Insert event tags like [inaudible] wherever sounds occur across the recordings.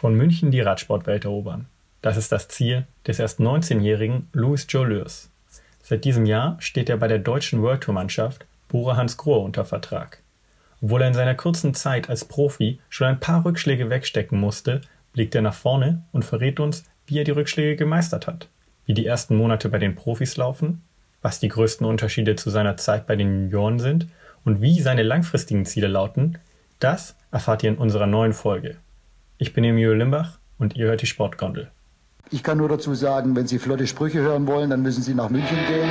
Von München die Radsportwelt erobern. Das ist das Ziel des erst 19-jährigen Louis Jolius. Seit diesem Jahr steht er bei der deutschen World Tour Mannschaft Bora Hans Grohe unter Vertrag. Obwohl er in seiner kurzen Zeit als Profi schon ein paar Rückschläge wegstecken musste, blickt er nach vorne und verrät uns, wie er die Rückschläge gemeistert hat, wie die ersten Monate bei den Profis laufen, was die größten Unterschiede zu seiner Zeit bei den Junioren sind und wie seine langfristigen Ziele lauten, das erfahrt ihr in unserer neuen Folge. Ich bin Emilio Limbach und ihr hört die Sportgondel. Ich kann nur dazu sagen, wenn Sie flotte Sprüche hören wollen, dann müssen Sie nach München gehen.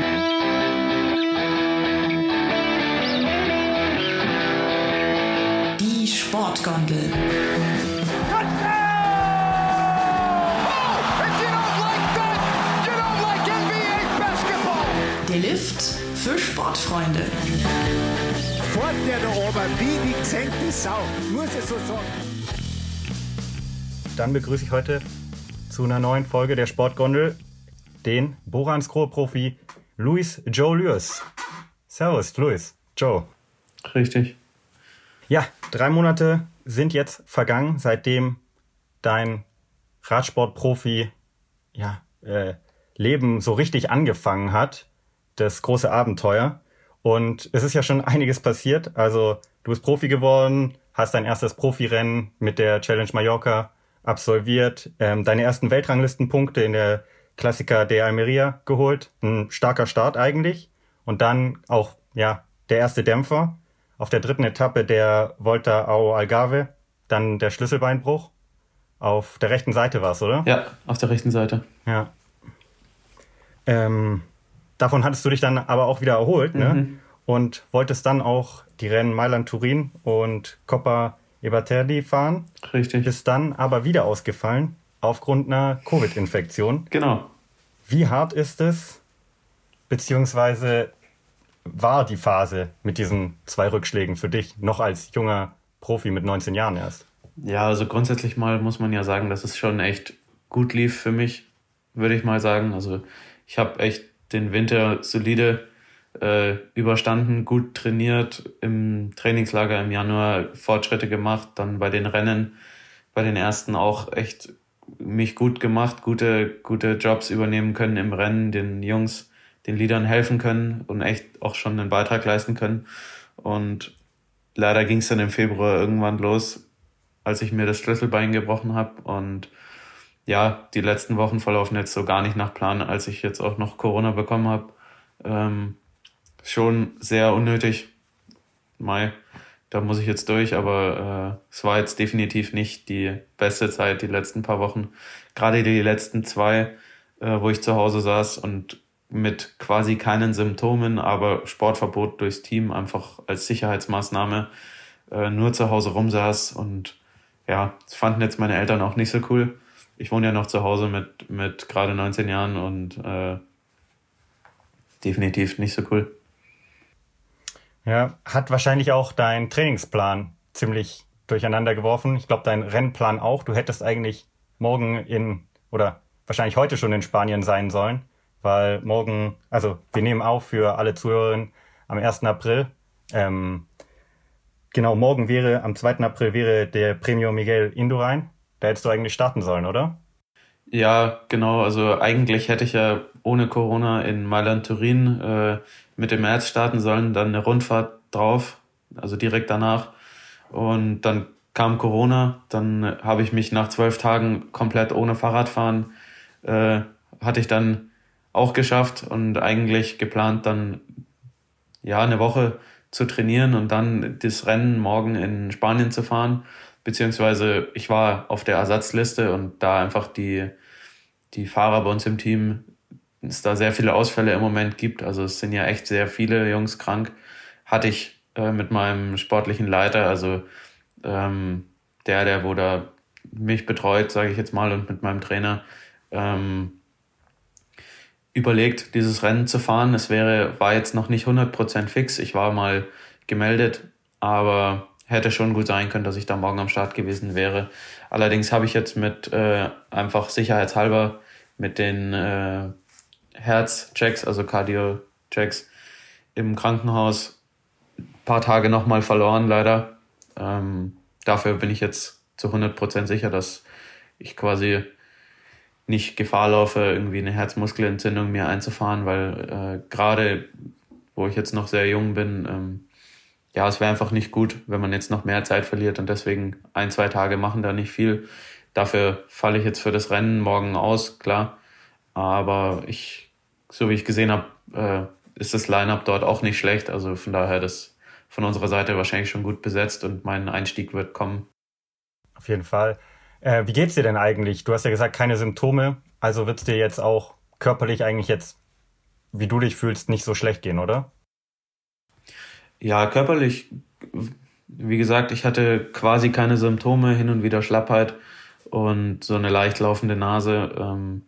Die Sportgondel. Der Lift für Sportfreunde. Fort der da oben, wie die gesenkte Sau. Muss es so sagen. Dann begrüße ich heute zu einer neuen Folge der Sportgondel den Boransgrohe-Profi Luis Joe Lewis. Servus, Luis. Joe. Richtig. Ja, drei Monate sind jetzt vergangen, seitdem dein Radsportprofi ja, äh, Leben so richtig angefangen hat. Das große Abenteuer. Und es ist ja schon einiges passiert. Also du bist Profi geworden, hast dein erstes Profirennen mit der Challenge Mallorca absolviert, ähm, deine ersten Weltranglistenpunkte in der Klassiker de Almeria geholt. Ein starker Start eigentlich. Und dann auch, ja, der erste Dämpfer. Auf der dritten Etappe der Volta ao Algarve, dann der Schlüsselbeinbruch. Auf der rechten Seite war es, oder? Ja, auf der rechten Seite. Ja. Ähm, davon hattest du dich dann aber auch wieder erholt, ne? Mhm. Und wolltest dann auch die Rennen Mailand-Turin und Coppa Eberterdi fahren. Richtig. Bist dann aber wieder ausgefallen aufgrund einer Covid-Infektion. Genau. Wie hart ist es, beziehungsweise war die Phase mit diesen zwei Rückschlägen für dich noch als junger Profi mit 19 Jahren erst? Ja, also grundsätzlich mal muss man ja sagen, dass es schon echt gut lief für mich, würde ich mal sagen. Also ich habe echt den Winter solide äh, überstanden, gut trainiert, im Trainingslager im Januar Fortschritte gemacht, dann bei den Rennen, bei den ersten auch echt mich gut gemacht, gute, gute Jobs übernehmen können im Rennen, den Jungs, den Liedern helfen können und echt auch schon einen Beitrag leisten können. Und leider ging es dann im Februar irgendwann los, als ich mir das Schlüsselbein gebrochen habe. Und ja, die letzten Wochen verlaufen jetzt so gar nicht nach Plan, als ich jetzt auch noch Corona bekommen habe. Ähm, schon sehr unnötig. Mai, da muss ich jetzt durch, aber äh, es war jetzt definitiv nicht die beste Zeit, die letzten paar Wochen. Gerade die letzten zwei, äh, wo ich zu Hause saß und mit quasi keinen Symptomen, aber Sportverbot durchs Team einfach als Sicherheitsmaßnahme äh, nur zu Hause rumsaß und ja, das fanden jetzt meine Eltern auch nicht so cool. Ich wohne ja noch zu Hause mit, mit gerade 19 Jahren und äh, definitiv nicht so cool. Ja, hat wahrscheinlich auch dein Trainingsplan ziemlich durcheinander geworfen. Ich glaube, dein Rennplan auch. Du hättest eigentlich morgen in oder wahrscheinlich heute schon in Spanien sein sollen, weil morgen, also wir nehmen auf für alle Zuhörerinnen am 1. April. Ähm, genau, morgen wäre, am 2. April wäre der Premio Miguel Indurain. Da hättest du eigentlich starten sollen, oder? Ja, genau. Also eigentlich hätte ich ja ohne Corona in Mailand Turin äh, Mitte März starten sollen, dann eine Rundfahrt drauf, also direkt danach. Und dann kam Corona, dann habe ich mich nach zwölf Tagen komplett ohne Fahrradfahren, äh, hatte ich dann auch geschafft und eigentlich geplant, dann ja eine Woche zu trainieren und dann das Rennen morgen in Spanien zu fahren. Beziehungsweise ich war auf der Ersatzliste und da einfach die, die Fahrer bei uns im Team es da sehr viele Ausfälle im Moment gibt. Also es sind ja echt sehr viele Jungs krank. Hatte ich äh, mit meinem sportlichen Leiter, also ähm, der, der wo da mich betreut, sage ich jetzt mal, und mit meinem Trainer ähm, überlegt, dieses Rennen zu fahren. Es wäre, war jetzt noch nicht 100% fix. Ich war mal gemeldet, aber hätte schon gut sein können, dass ich da morgen am Start gewesen wäre. Allerdings habe ich jetzt mit äh, einfach sicherheitshalber mit den äh, Herzchecks, also Cardio-Checks im Krankenhaus ein paar Tage nochmal verloren, leider. Ähm, dafür bin ich jetzt zu 100% sicher, dass ich quasi nicht Gefahr laufe, irgendwie eine Herzmuskelentzündung mir einzufahren, weil äh, gerade wo ich jetzt noch sehr jung bin, ähm, ja, es wäre einfach nicht gut, wenn man jetzt noch mehr Zeit verliert und deswegen ein, zwei Tage machen da nicht viel. Dafür falle ich jetzt für das Rennen morgen aus, klar. Aber ich, so wie ich gesehen habe, äh, ist das Line-up dort auch nicht schlecht. Also von daher das von unserer Seite wahrscheinlich schon gut besetzt und mein Einstieg wird kommen. Auf jeden Fall. Äh, wie geht's dir denn eigentlich? Du hast ja gesagt, keine Symptome. Also wird's dir jetzt auch körperlich eigentlich jetzt, wie du dich fühlst, nicht so schlecht gehen, oder? Ja, körperlich, wie gesagt, ich hatte quasi keine Symptome, hin und wieder Schlappheit und so eine leicht laufende Nase. Ähm,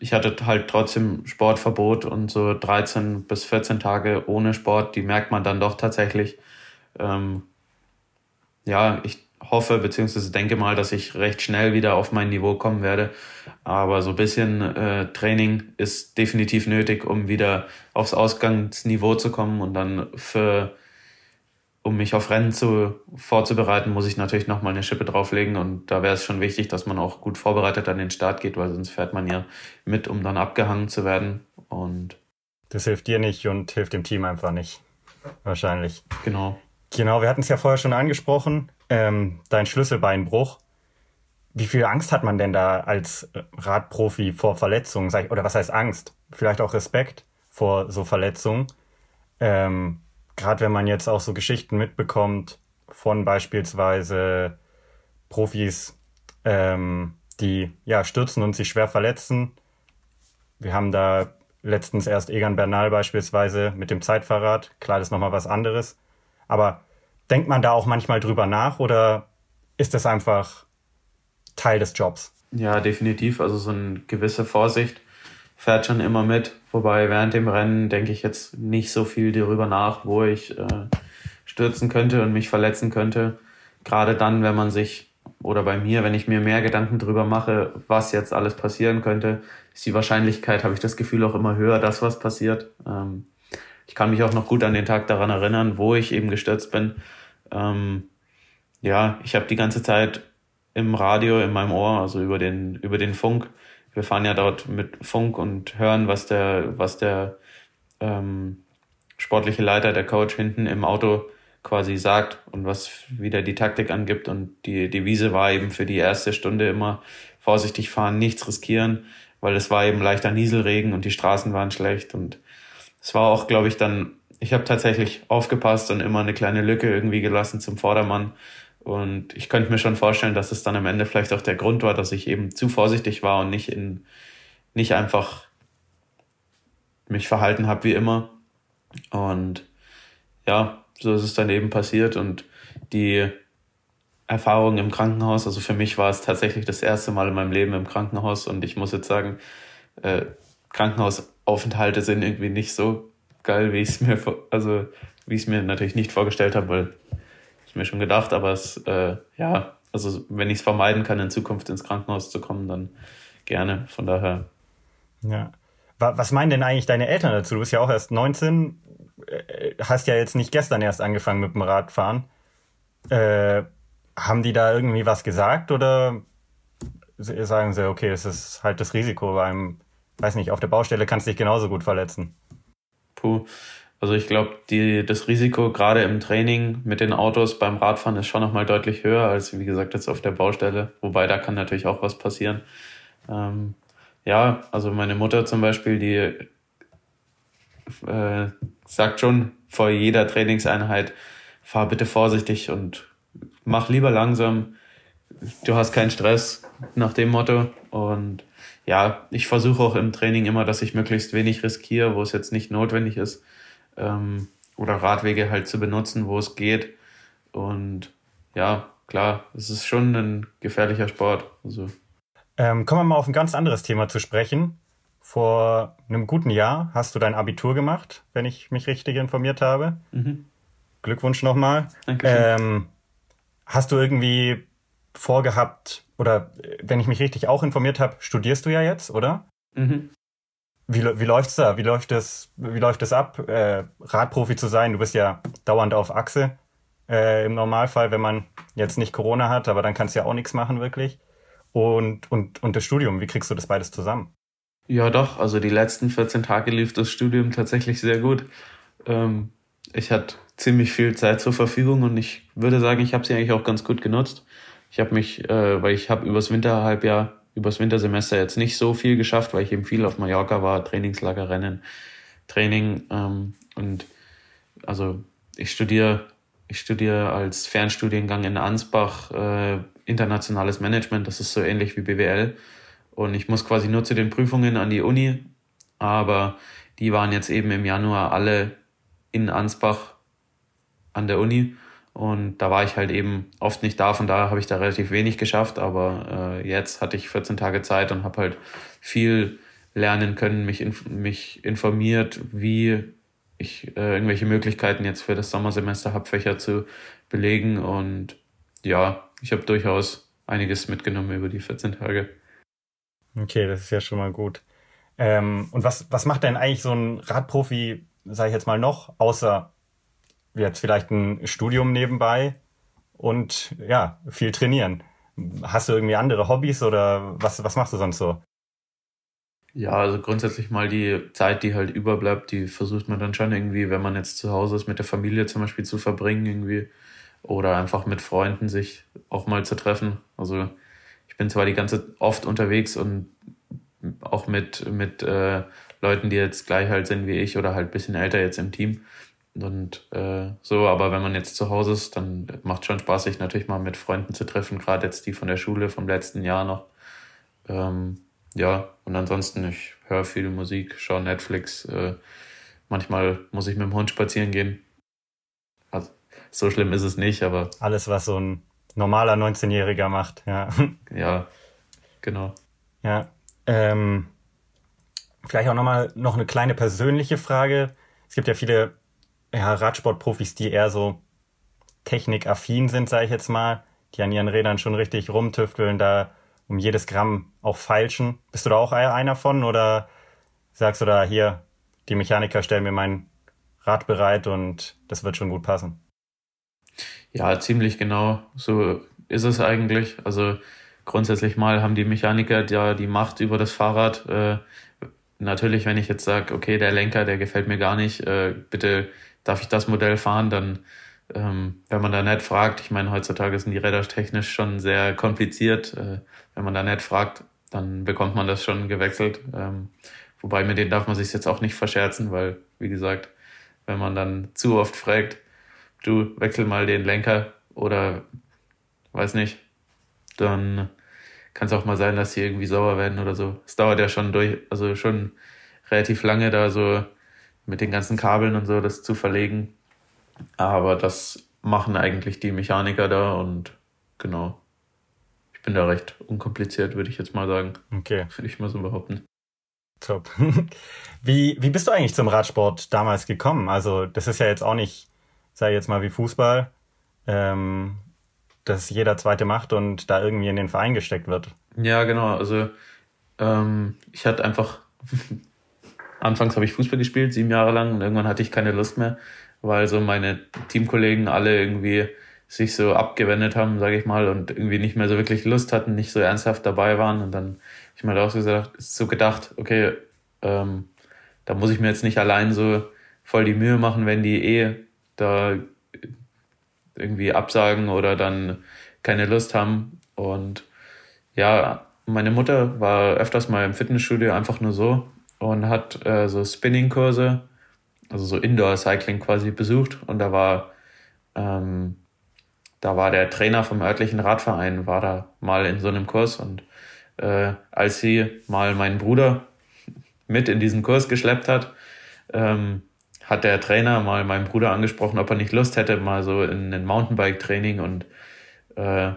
ich hatte halt trotzdem Sportverbot und so 13 bis 14 Tage ohne Sport, die merkt man dann doch tatsächlich. Ähm, ja, ich hoffe bzw. denke mal, dass ich recht schnell wieder auf mein Niveau kommen werde. Aber so ein bisschen äh, Training ist definitiv nötig, um wieder aufs Ausgangsniveau zu kommen und dann für um mich auf Rennen zu, vorzubereiten, muss ich natürlich nochmal eine Schippe drauflegen und da wäre es schon wichtig, dass man auch gut vorbereitet an den Start geht, weil sonst fährt man ja mit, um dann abgehangen zu werden und das hilft dir nicht und hilft dem Team einfach nicht. Wahrscheinlich. Genau. Genau, wir hatten es ja vorher schon angesprochen, ähm, dein Schlüsselbeinbruch. Wie viel Angst hat man denn da als Radprofi vor Verletzungen? Oder was heißt Angst? Vielleicht auch Respekt vor so Verletzungen. Ähm, gerade wenn man jetzt auch so Geschichten mitbekommt von beispielsweise Profis, ähm, die ja stürzen und sich schwer verletzen. Wir haben da letztens erst Egan Bernal beispielsweise mit dem Zeitverrat. Klar, das ist nochmal was anderes. Aber denkt man da auch manchmal drüber nach oder ist das einfach Teil des Jobs? Ja, definitiv. Also so eine gewisse Vorsicht fährt schon immer mit. Wobei während dem Rennen denke ich jetzt nicht so viel darüber nach, wo ich äh, stürzen könnte und mich verletzen könnte. Gerade dann, wenn man sich, oder bei mir, wenn ich mir mehr Gedanken darüber mache, was jetzt alles passieren könnte, ist die Wahrscheinlichkeit, habe ich das Gefühl, auch immer höher, dass was passiert. Ähm, ich kann mich auch noch gut an den Tag daran erinnern, wo ich eben gestürzt bin. Ähm, ja, ich habe die ganze Zeit im Radio, in meinem Ohr, also über den, über den Funk, wir fahren ja dort mit Funk und hören, was der, was der ähm, sportliche Leiter, der Coach hinten im Auto quasi sagt und was wieder die Taktik angibt. Und die Devise war eben für die erste Stunde immer vorsichtig fahren, nichts riskieren, weil es war eben leichter Nieselregen und die Straßen waren schlecht. Und es war auch, glaube ich, dann, ich habe tatsächlich aufgepasst und immer eine kleine Lücke irgendwie gelassen zum Vordermann, und ich könnte mir schon vorstellen, dass es dann am Ende vielleicht auch der Grund war, dass ich eben zu vorsichtig war und nicht in, nicht einfach mich verhalten habe wie immer. Und ja, so ist es dann eben passiert und die Erfahrung im Krankenhaus, also für mich war es tatsächlich das erste Mal in meinem Leben im Krankenhaus und ich muss jetzt sagen, äh, Krankenhausaufenthalte sind irgendwie nicht so geil, wie ich es mir, also wie ich es mir natürlich nicht vorgestellt habe, weil ich mir schon gedacht, aber es, äh, ja, also wenn ich es vermeiden kann, in Zukunft ins Krankenhaus zu kommen, dann gerne. Von daher. Ja. Was meinen denn eigentlich deine Eltern dazu? Du bist ja auch erst 19, äh, hast ja jetzt nicht gestern erst angefangen mit dem Radfahren. Äh, haben die da irgendwie was gesagt oder sagen sie, okay, es ist halt das Risiko beim, weiß nicht, auf der Baustelle kannst du dich genauso gut verletzen? Puh, also ich glaube, das Risiko gerade im Training mit den Autos beim Radfahren ist schon nochmal deutlich höher als, wie gesagt, jetzt auf der Baustelle. Wobei da kann natürlich auch was passieren. Ähm, ja, also meine Mutter zum Beispiel, die äh, sagt schon vor jeder Trainingseinheit, fahr bitte vorsichtig und mach lieber langsam. Du hast keinen Stress nach dem Motto. Und ja, ich versuche auch im Training immer, dass ich möglichst wenig riskiere, wo es jetzt nicht notwendig ist ähm, oder Radwege halt zu benutzen, wo es geht. Und ja, klar, es ist schon ein gefährlicher Sport. Also. Ähm, kommen wir mal auf ein ganz anderes Thema zu sprechen. Vor einem guten Jahr hast du dein Abitur gemacht, wenn ich mich richtig informiert habe. Mhm. Glückwunsch nochmal. Ähm, hast du irgendwie vorgehabt, oder wenn ich mich richtig auch informiert habe, studierst du ja jetzt, oder? Mhm. Wie, wie läuft's da? Wie läuft das, wie läuft das ab, äh, Radprofi zu sein? Du bist ja dauernd auf Achse äh, im Normalfall, wenn man jetzt nicht Corona hat, aber dann kannst du ja auch nichts machen wirklich. und, und, und das Studium. Wie kriegst du das beides zusammen? Ja, doch. Also die letzten 14 Tage lief das Studium tatsächlich sehr gut. Ähm, ich hatte ziemlich viel Zeit zur Verfügung und ich würde sagen, ich habe sie eigentlich auch ganz gut genutzt. Ich habe mich, äh, weil ich habe übers Winterhalbjahr, übers Wintersemester jetzt nicht so viel geschafft, weil ich eben viel auf Mallorca war, Trainingslager, Rennen, Training ähm, und also ich studiere ich studiere als Fernstudiengang in Ansbach äh, internationales Management. Das ist so ähnlich wie BWL. Und ich muss quasi nur zu den Prüfungen an die Uni. Aber die waren jetzt eben im Januar alle in Ansbach an der Uni. Und da war ich halt eben oft nicht da. Von daher habe ich da relativ wenig geschafft. Aber äh, jetzt hatte ich 14 Tage Zeit und habe halt viel lernen können, mich, inf mich informiert, wie ich äh, irgendwelche Möglichkeiten jetzt für das Sommersemester habe, Fächer zu belegen. Und ja, ich habe durchaus einiges mitgenommen über die 14 Tage. Okay, das ist ja schon mal gut. Ähm, und was, was macht denn eigentlich so ein Radprofi, sage ich jetzt mal noch, außer jetzt vielleicht ein Studium nebenbei und ja, viel trainieren? Hast du irgendwie andere Hobbys oder was, was machst du sonst so? Ja, also grundsätzlich mal die Zeit, die halt überbleibt, die versucht man dann schon irgendwie, wenn man jetzt zu Hause ist, mit der Familie zum Beispiel zu verbringen irgendwie oder einfach mit Freunden sich auch mal zu treffen. Also ich bin zwar die ganze oft unterwegs und auch mit, mit äh, Leuten, die jetzt gleich halt sind wie ich oder halt bisschen älter jetzt im Team. Und äh, so, aber wenn man jetzt zu Hause ist, dann macht schon Spaß, sich natürlich mal mit Freunden zu treffen, gerade jetzt die von der Schule vom letzten Jahr noch. Ähm, ja, und ansonsten, ich höre viel Musik, schaue Netflix. Äh, manchmal muss ich mit dem Hund spazieren gehen. Also, so schlimm ist es nicht, aber. Alles, was so ein normaler 19-Jähriger macht, ja. [laughs] Ja, genau. Ja. Ähm, vielleicht auch nochmal noch eine kleine persönliche Frage. Es gibt ja viele ja, Radsportprofis, die eher so technikaffin sind, sage ich jetzt mal, die an ihren Rädern schon richtig rumtüfteln, da um jedes Gramm auch feilschen. Bist du da auch einer von oder sagst du da hier, die Mechaniker stellen mir mein Rad bereit und das wird schon gut passen? Ja, ziemlich genau. So ist es eigentlich. Also grundsätzlich mal haben die Mechaniker ja die Macht über das Fahrrad. Äh, natürlich, wenn ich jetzt sage, okay, der Lenker, der gefällt mir gar nicht, äh, bitte darf ich das Modell fahren, dann ähm, wenn man da nicht fragt, ich meine, heutzutage sind die Räder technisch schon sehr kompliziert. Äh, wenn man da nicht fragt, dann bekommt man das schon gewechselt. Ähm, wobei mit denen darf man sich jetzt auch nicht verscherzen, weil, wie gesagt, wenn man dann zu oft fragt, du wechsel mal den Lenker oder weiß nicht, dann kann es auch mal sein, dass sie irgendwie sauer werden oder so. Es dauert ja schon durch, also schon relativ lange da so mit den ganzen Kabeln und so das zu verlegen. Aber das machen eigentlich die Mechaniker da und genau. Ich bin da recht unkompliziert, würde ich jetzt mal sagen. Okay. Würde ich mal so behaupten. Top. [laughs] Wie, wie bist du eigentlich zum Radsport damals gekommen? Also, das ist ja jetzt auch nicht, sei jetzt mal wie Fußball, ähm, dass jeder Zweite macht und da irgendwie in den Verein gesteckt wird. Ja, genau. Also, ähm, ich hatte einfach, anfangs habe ich Fußball gespielt, sieben Jahre lang, und irgendwann hatte ich keine Lust mehr weil so meine Teamkollegen alle irgendwie sich so abgewendet haben, sage ich mal, und irgendwie nicht mehr so wirklich Lust hatten, nicht so ernsthaft dabei waren. Und dann ich mir auch so, gesagt, so gedacht, okay, ähm, da muss ich mir jetzt nicht allein so voll die Mühe machen, wenn die eh da irgendwie absagen oder dann keine Lust haben. Und ja, meine Mutter war öfters mal im Fitnessstudio einfach nur so und hat äh, so Spinning-Kurse also so Indoor-Cycling quasi besucht. Und da war, ähm, da war der Trainer vom örtlichen Radverein, war da mal in so einem Kurs. Und äh, als sie mal meinen Bruder mit in diesen Kurs geschleppt hat, ähm, hat der Trainer mal meinen Bruder angesprochen, ob er nicht Lust hätte, mal so in ein Mountainbike-Training und äh,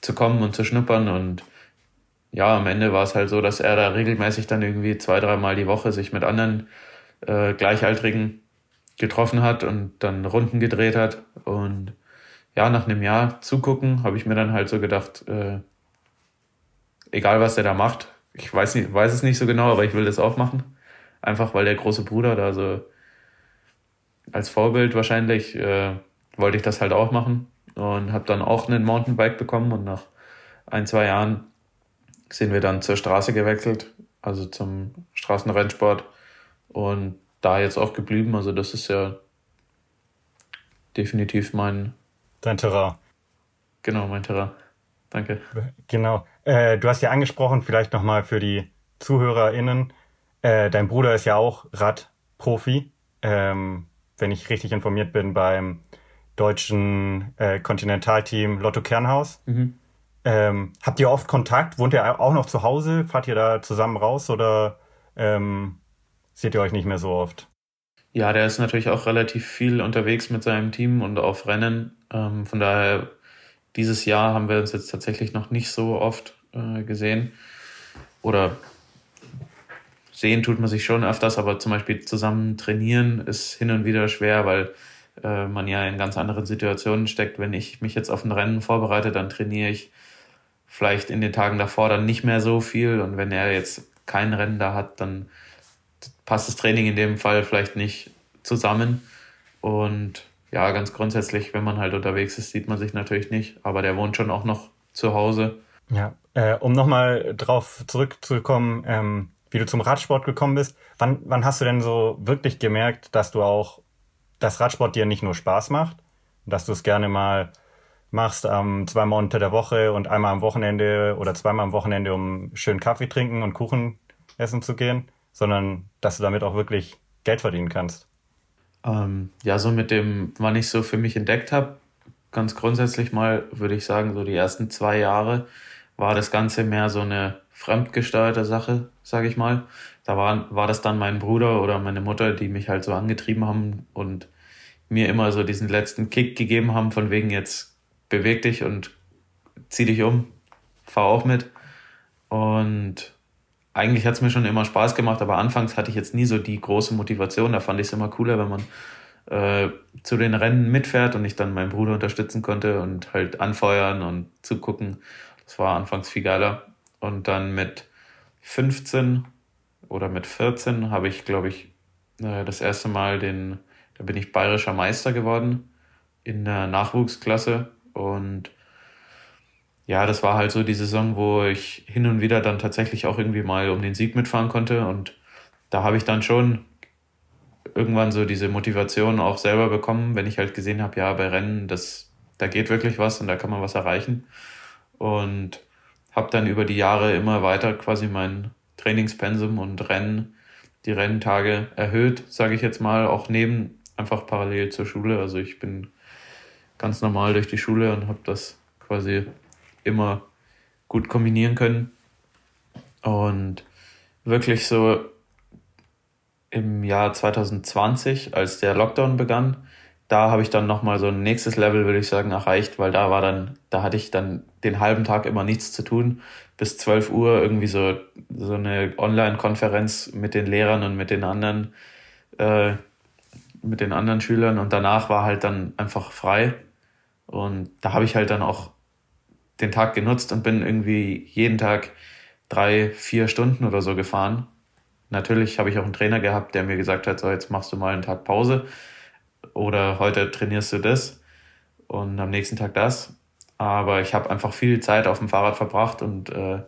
zu kommen und zu schnuppern. Und ja, am Ende war es halt so, dass er da regelmäßig dann irgendwie zwei, dreimal die Woche sich mit anderen äh, Gleichaltrigen getroffen hat und dann Runden gedreht hat. Und ja, nach einem Jahr zugucken, habe ich mir dann halt so gedacht, äh, egal was der da macht, ich weiß, nicht, weiß es nicht so genau, aber ich will das auch machen. Einfach weil der große Bruder da so als Vorbild wahrscheinlich äh, wollte ich das halt auch machen und habe dann auch einen Mountainbike bekommen und nach ein, zwei Jahren sind wir dann zur Straße gewechselt, also zum Straßenrennsport und da jetzt auch geblieben. Also das ist ja definitiv mein... Dein Terrain. Genau, mein Terrain. Danke. Genau. Äh, du hast ja angesprochen, vielleicht nochmal für die ZuhörerInnen, äh, dein Bruder ist ja auch Radprofi, ähm, wenn ich richtig informiert bin, beim deutschen äh, Kontinentalteam Lotto Kernhaus. Mhm. Ähm, habt ihr oft Kontakt? Wohnt ihr auch noch zu Hause? Fahrt ihr da zusammen raus oder ähm, seht ihr euch nicht mehr so oft? Ja, der ist natürlich auch relativ viel unterwegs mit seinem Team und auf Rennen. Ähm, von daher, dieses Jahr haben wir uns jetzt tatsächlich noch nicht so oft äh, gesehen. Oder sehen tut man sich schon öfters, aber zum Beispiel zusammen trainieren ist hin und wieder schwer, weil äh, man ja in ganz anderen Situationen steckt. Wenn ich mich jetzt auf ein Rennen vorbereite, dann trainiere ich vielleicht in den Tagen davor dann nicht mehr so viel. Und wenn er jetzt kein Rennen da hat, dann passt das Training in dem Fall vielleicht nicht zusammen. Und ja, ganz grundsätzlich, wenn man halt unterwegs ist, sieht man sich natürlich nicht. Aber der wohnt schon auch noch zu Hause. Ja, äh, um nochmal drauf zurückzukommen, ähm, wie du zum Radsport gekommen bist. Wann, wann hast du denn so wirklich gemerkt, dass du auch, dass Radsport dir nicht nur Spaß macht, dass du es gerne mal machst ähm, zweimal unter der Woche und einmal am Wochenende oder zweimal am Wochenende, um schön Kaffee trinken und Kuchen essen zu gehen, sondern dass du damit auch wirklich Geld verdienen kannst. Ähm, ja, so mit dem, wann ich so für mich entdeckt habe, ganz grundsätzlich mal würde ich sagen, so die ersten zwei Jahre war das Ganze mehr so eine fremdgesteuerte Sache, sage ich mal. Da war, war das dann mein Bruder oder meine Mutter, die mich halt so angetrieben haben und mir immer so diesen letzten Kick gegeben haben, von wegen jetzt beweg dich und zieh dich um, fahr auch mit. Und eigentlich hat es mir schon immer Spaß gemacht, aber anfangs hatte ich jetzt nie so die große Motivation. Da fand ich es immer cooler, wenn man äh, zu den Rennen mitfährt und ich dann meinen Bruder unterstützen konnte und halt anfeuern und zugucken. Das war anfangs viel geiler. Und dann mit 15 oder mit 14 habe ich, glaube ich, äh, das erste Mal den, da bin ich bayerischer Meister geworden in der Nachwuchsklasse und ja, das war halt so die Saison, wo ich hin und wieder dann tatsächlich auch irgendwie mal um den Sieg mitfahren konnte. Und da habe ich dann schon irgendwann so diese Motivation auch selber bekommen, wenn ich halt gesehen habe, ja, bei Rennen, das, da geht wirklich was und da kann man was erreichen. Und habe dann über die Jahre immer weiter quasi mein Trainingspensum und Rennen, die Renntage erhöht, sage ich jetzt mal, auch neben einfach parallel zur Schule. Also ich bin ganz normal durch die Schule und habe das quasi immer gut kombinieren können. Und wirklich so im Jahr 2020, als der Lockdown begann, da habe ich dann nochmal so ein nächstes Level, würde ich sagen, erreicht, weil da war dann, da hatte ich dann den halben Tag immer nichts zu tun. Bis 12 Uhr irgendwie so, so eine Online-Konferenz mit den Lehrern und mit den anderen, äh, mit den anderen Schülern und danach war halt dann einfach frei und da habe ich halt dann auch den Tag genutzt und bin irgendwie jeden Tag drei, vier Stunden oder so gefahren. Natürlich habe ich auch einen Trainer gehabt, der mir gesagt hat, so jetzt machst du mal einen Tag Pause oder heute trainierst du das und am nächsten Tag das. Aber ich habe einfach viel Zeit auf dem Fahrrad verbracht und äh,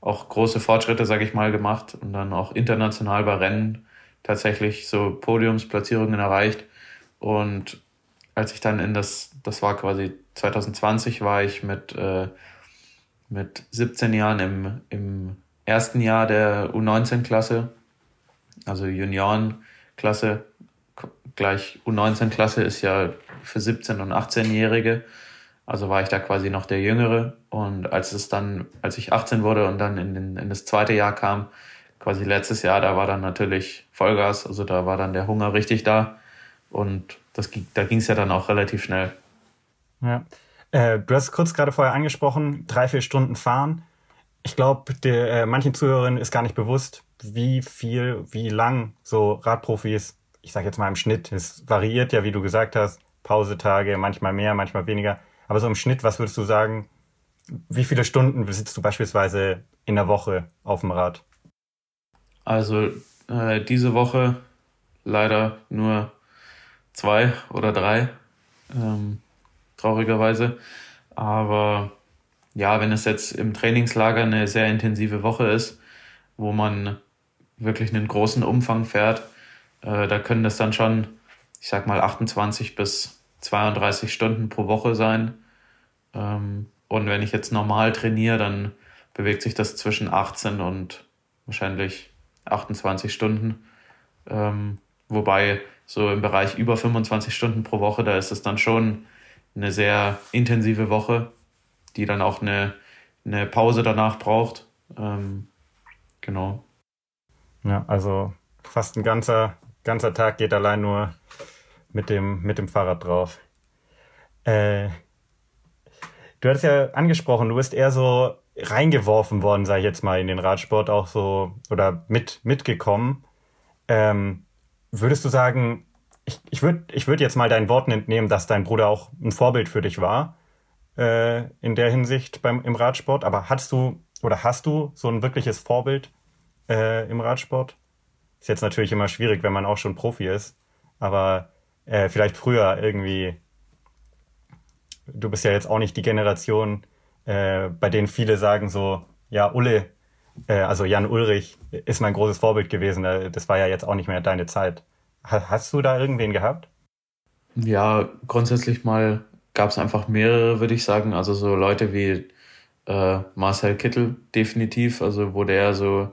auch große Fortschritte, sage ich mal, gemacht und dann auch international bei Rennen tatsächlich so Podiumsplatzierungen erreicht. Und als ich dann in das, das war quasi 2020, war ich mit, äh, mit 17 Jahren im, im ersten Jahr der U19-Klasse, also Juniorenklasse, gleich U19-Klasse ist ja für 17- und 18-Jährige. Also war ich da quasi noch der Jüngere. Und als es dann, als ich 18 wurde und dann in, den, in das zweite Jahr kam, quasi letztes Jahr, da war dann natürlich Vollgas. Also da war dann der Hunger richtig da. Und das, da ging es ja dann auch relativ schnell. Ja. Äh, du hast kurz gerade vorher angesprochen, drei, vier Stunden fahren. Ich glaube, äh, manchen Zuhörern ist gar nicht bewusst, wie viel, wie lang so Radprofis, ich sage jetzt mal im Schnitt, es variiert ja, wie du gesagt hast, Pausetage, manchmal mehr, manchmal weniger. Aber so im Schnitt, was würdest du sagen, wie viele Stunden besitzt du beispielsweise in der Woche auf dem Rad? Also äh, diese Woche leider nur zwei oder drei, ähm, traurigerweise. Aber ja, wenn es jetzt im Trainingslager eine sehr intensive Woche ist, wo man wirklich einen großen Umfang fährt, äh, da können das dann schon, ich sag mal, 28 bis 32 Stunden pro Woche sein. Ähm, und wenn ich jetzt normal trainiere, dann bewegt sich das zwischen 18 und wahrscheinlich 28 Stunden. Ähm, wobei so im Bereich über 25 Stunden pro Woche, da ist es dann schon eine sehr intensive Woche, die dann auch eine, eine Pause danach braucht. Ähm, genau. Ja, also fast ein ganzer, ganzer Tag geht allein nur mit dem, mit dem Fahrrad drauf. Äh, du hattest ja angesprochen, du bist eher so reingeworfen worden, sag ich jetzt mal, in den Radsport auch so oder mit mitgekommen. Ähm, würdest du sagen, ich, ich würde ich würd jetzt mal deinen Worten entnehmen, dass dein Bruder auch ein Vorbild für dich war äh, in der Hinsicht beim, im Radsport, aber hast du oder hast du so ein wirkliches Vorbild äh, im Radsport? Ist jetzt natürlich immer schwierig, wenn man auch schon Profi ist, aber äh, vielleicht früher irgendwie. Du bist ja jetzt auch nicht die Generation, äh, bei denen viele sagen so, ja, Ulle, also Jan Ulrich ist mein großes Vorbild gewesen. Äh, das war ja jetzt auch nicht mehr deine Zeit. Hast du da irgendwen gehabt? Ja, grundsätzlich mal gab es einfach mehrere, würde ich sagen. Also so Leute wie äh, Marcel Kittel definitiv, also wo der so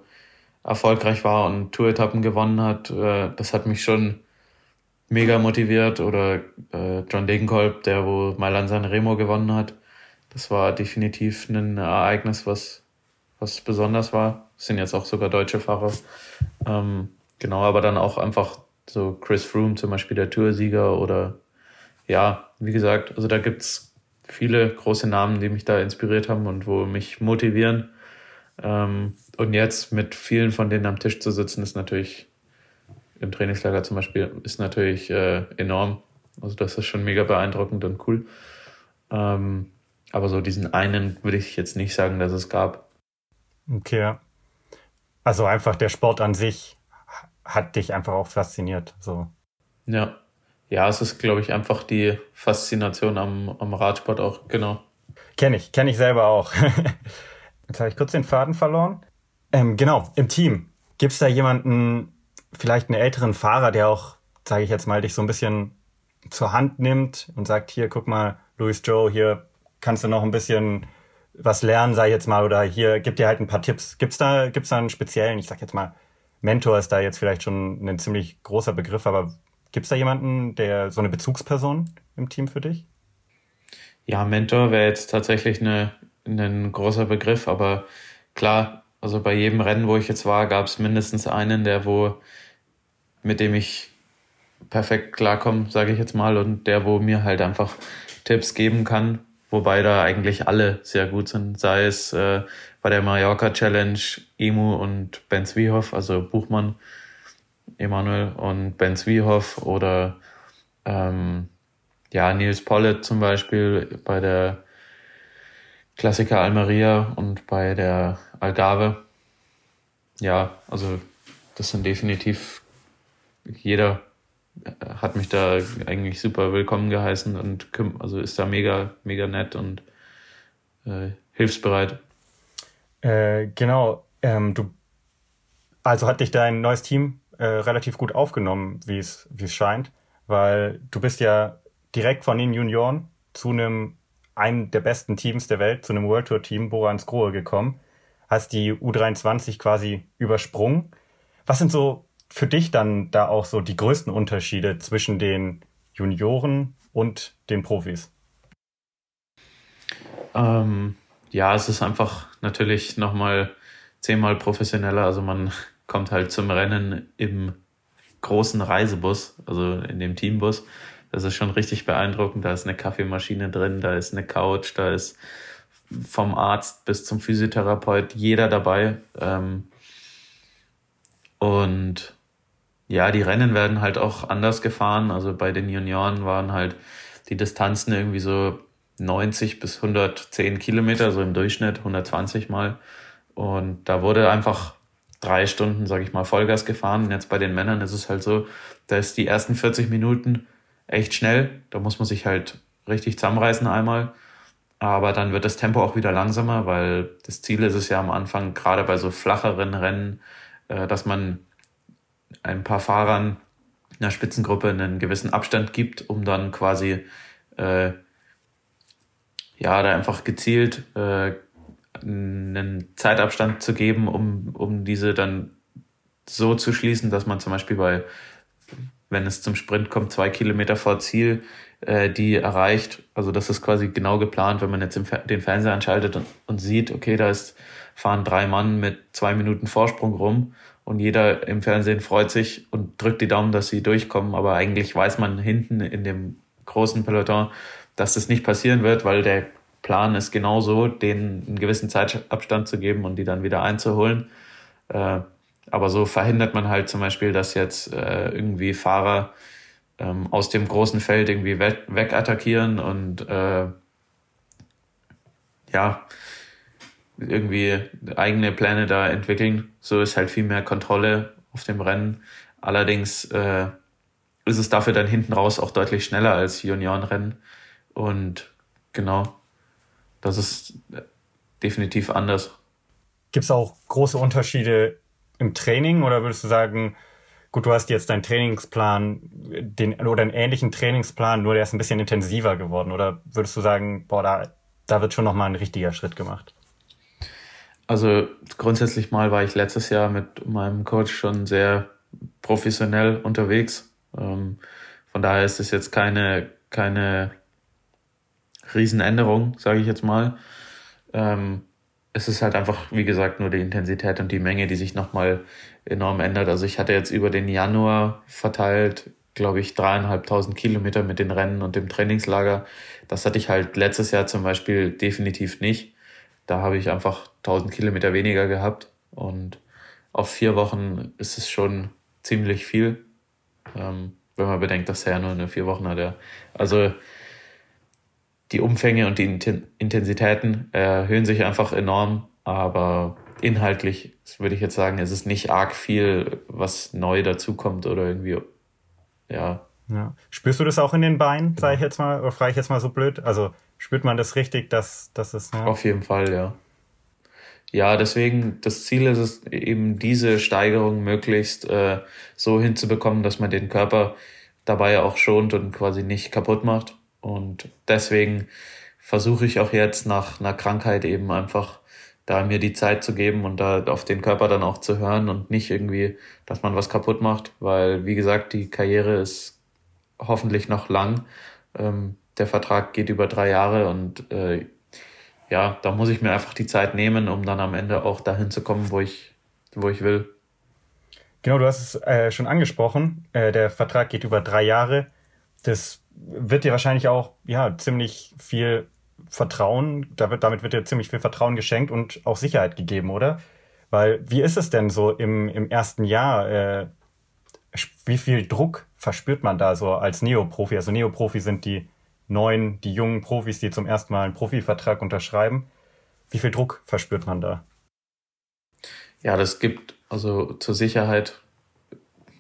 erfolgreich war und Tour-Etappen gewonnen hat, äh, das hat mich schon mega motiviert. Oder äh, John Degenkolb, der wo Mailand San Remo gewonnen hat. Das war definitiv ein Ereignis, was, was besonders war. Das sind jetzt auch sogar deutsche Fahrer. Ähm, genau, aber dann auch einfach so Chris Froome zum Beispiel der Toursieger oder ja, wie gesagt, also da gibt's viele große Namen, die mich da inspiriert haben und wo mich motivieren. Ähm, und jetzt mit vielen von denen am Tisch zu sitzen, ist natürlich im Trainingslager zum Beispiel, ist natürlich äh, enorm. Also das ist schon mega beeindruckend und cool. Ähm, aber so diesen einen würde ich jetzt nicht sagen, dass es gab. Okay. Also einfach der Sport an sich hat dich einfach auch fasziniert. So. Ja. Ja, es ist, glaube ich, einfach die Faszination am, am Radsport auch, genau. Kenne ich, kenne ich selber auch. [laughs] Jetzt habe ich kurz den Faden verloren. Ähm, genau, im Team. Gibt es da jemanden, vielleicht einen älteren Fahrer, der auch, sage ich jetzt mal, dich so ein bisschen zur Hand nimmt und sagt, hier, guck mal, Louis Joe, hier kannst du noch ein bisschen was lernen, ich jetzt mal, oder hier, gib dir halt ein paar Tipps. Gibt's da, gibt's da einen speziellen, ich sag jetzt mal, Mentor ist da jetzt vielleicht schon ein ziemlich großer Begriff, aber gibt es da jemanden, der so eine Bezugsperson im Team für dich? Ja, Mentor wäre jetzt tatsächlich eine, ein großer Begriff, aber klar, also bei jedem Rennen, wo ich jetzt war, gab es mindestens einen, der wo mit dem ich perfekt klarkomme, sage ich jetzt mal, und der wo mir halt einfach Tipps geben kann, wobei da eigentlich alle sehr gut sind, sei es äh, bei der Mallorca Challenge Emu und Ben Zwiehoff, also Buchmann, Emanuel und Ben Zwiehoff oder ähm, ja, Nils Pollitt zum Beispiel bei der Klassiker Almeria und bei der Algarve. Ja, also das sind definitiv jeder hat mich da eigentlich super willkommen geheißen und also ist da mega, mega nett und äh, hilfsbereit. Äh, genau. Ähm, du, also hat dich dein neues Team äh, relativ gut aufgenommen, wie es scheint, weil du bist ja direkt von den Junioren zu einem einem der besten Teams der Welt, zu einem World Tour Team Borans Grohe gekommen, hast die U23 quasi übersprungen. Was sind so für dich dann da auch so die größten Unterschiede zwischen den Junioren und den Profis? Ähm, ja, es ist einfach natürlich nochmal zehnmal professioneller. Also man [laughs] kommt halt zum Rennen im großen Reisebus, also in dem Teambus. Das ist schon richtig beeindruckend. Da ist eine Kaffeemaschine drin, da ist eine Couch, da ist vom Arzt bis zum Physiotherapeut jeder dabei. Ähm, und ja, die Rennen werden halt auch anders gefahren. Also bei den Junioren waren halt die Distanzen irgendwie so 90 bis 110 Kilometer, so im Durchschnitt 120 mal. Und da wurde einfach drei Stunden, sage ich mal, Vollgas gefahren. Und jetzt bei den Männern ist es halt so, da ist die ersten 40 Minuten echt schnell. Da muss man sich halt richtig zusammenreißen einmal. Aber dann wird das Tempo auch wieder langsamer, weil das Ziel ist es ja am Anfang, gerade bei so flacheren Rennen, äh, dass man ein paar Fahrern in der Spitzengruppe einen gewissen Abstand gibt, um dann quasi äh, ja da einfach gezielt äh, einen Zeitabstand zu geben, um, um diese dann so zu schließen, dass man zum Beispiel bei, wenn es zum Sprint kommt, zwei Kilometer vor Ziel, äh, die erreicht. Also das ist quasi genau geplant, wenn man jetzt den Fernseher anschaltet und, und sieht, okay, da ist, fahren drei Mann mit zwei Minuten Vorsprung rum und jeder im Fernsehen freut sich und drückt die Daumen, dass sie durchkommen, aber eigentlich weiß man hinten in dem großen Peloton, dass das nicht passieren wird, weil der Plan ist genauso, denen einen gewissen Zeitabstand zu geben und die dann wieder einzuholen. Äh, aber so verhindert man halt zum Beispiel, dass jetzt äh, irgendwie Fahrer ähm, aus dem großen Feld irgendwie weg, wegattackieren und äh, ja, irgendwie eigene Pläne da entwickeln. So ist halt viel mehr Kontrolle auf dem Rennen. Allerdings äh, ist es dafür dann hinten raus auch deutlich schneller als Juniorenrennen. Und genau, das ist definitiv anders. Gibt es auch große Unterschiede im Training oder würdest du sagen, gut, du hast jetzt deinen Trainingsplan, den, oder einen ähnlichen Trainingsplan, nur der ist ein bisschen intensiver geworden? Oder würdest du sagen, boah, da, da wird schon nochmal ein richtiger Schritt gemacht? Also grundsätzlich mal war ich letztes Jahr mit meinem Coach schon sehr professionell unterwegs. Ähm, von daher ist es jetzt keine, keine Riesenänderung, sage ich jetzt mal. Ähm, es ist halt einfach, wie gesagt, nur die Intensität und die Menge, die sich nochmal enorm ändert. Also ich hatte jetzt über den Januar verteilt, glaube ich, dreieinhalbtausend Kilometer mit den Rennen und dem Trainingslager. Das hatte ich halt letztes Jahr zum Beispiel definitiv nicht. Da habe ich einfach tausend Kilometer weniger gehabt und auf vier Wochen ist es schon ziemlich viel, ähm, wenn man bedenkt, dass er ja nur eine vier Wochen hat. Ja. Also die Umfänge und die Intensitäten erhöhen sich einfach enorm, aber inhaltlich würde ich jetzt sagen, ist es nicht arg viel, was neu dazukommt oder irgendwie, ja. ja. Spürst du das auch in den Beinen, sage ich jetzt mal, oder frage ich jetzt mal so blöd? Also spürt man das richtig, dass, dass es. Ja? Auf jeden Fall, ja. Ja, deswegen, das Ziel ist es eben, diese Steigerung möglichst äh, so hinzubekommen, dass man den Körper dabei auch schont und quasi nicht kaputt macht. Und deswegen versuche ich auch jetzt nach einer Krankheit eben einfach da mir die Zeit zu geben und da auf den Körper dann auch zu hören und nicht irgendwie, dass man was kaputt macht, weil wie gesagt, die Karriere ist hoffentlich noch lang. Ähm, der Vertrag geht über drei Jahre und äh, ja, da muss ich mir einfach die Zeit nehmen, um dann am Ende auch dahin zu kommen, wo ich, wo ich will. Genau, du hast es äh, schon angesprochen. Äh, der Vertrag geht über drei Jahre. Das wird dir wahrscheinlich auch ja ziemlich viel Vertrauen, damit wird dir ziemlich viel Vertrauen geschenkt und auch Sicherheit gegeben, oder? Weil wie ist es denn so im, im ersten Jahr? Äh, wie viel Druck verspürt man da so als Neoprofi? Also Neoprofi sind die neuen, die jungen Profis, die zum ersten Mal einen Profivertrag unterschreiben. Wie viel Druck verspürt man da? Ja, das gibt also zur Sicherheit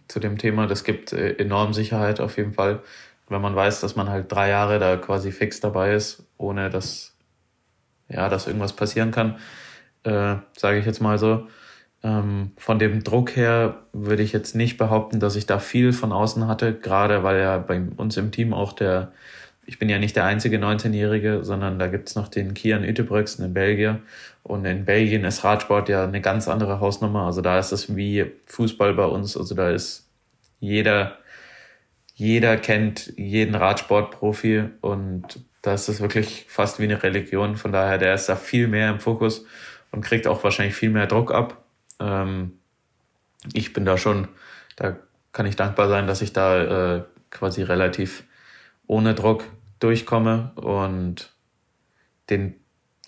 zu dem Thema, das gibt äh, enorm Sicherheit auf jeden Fall wenn man weiß, dass man halt drei Jahre da quasi fix dabei ist, ohne dass, ja, dass irgendwas passieren kann, äh, sage ich jetzt mal so. Ähm, von dem Druck her würde ich jetzt nicht behaupten, dass ich da viel von außen hatte, gerade weil ja bei uns im Team auch der, ich bin ja nicht der einzige 19-Jährige, sondern da gibt's noch den Kian Utebrüx, einen Belgier. Und in Belgien ist Radsport ja eine ganz andere Hausnummer. Also da ist es wie Fußball bei uns. Also da ist jeder jeder kennt jeden Radsportprofi und das ist wirklich fast wie eine Religion. Von daher, der ist da viel mehr im Fokus und kriegt auch wahrscheinlich viel mehr Druck ab. Ähm, ich bin da schon, da kann ich dankbar sein, dass ich da äh, quasi relativ ohne Druck durchkomme und den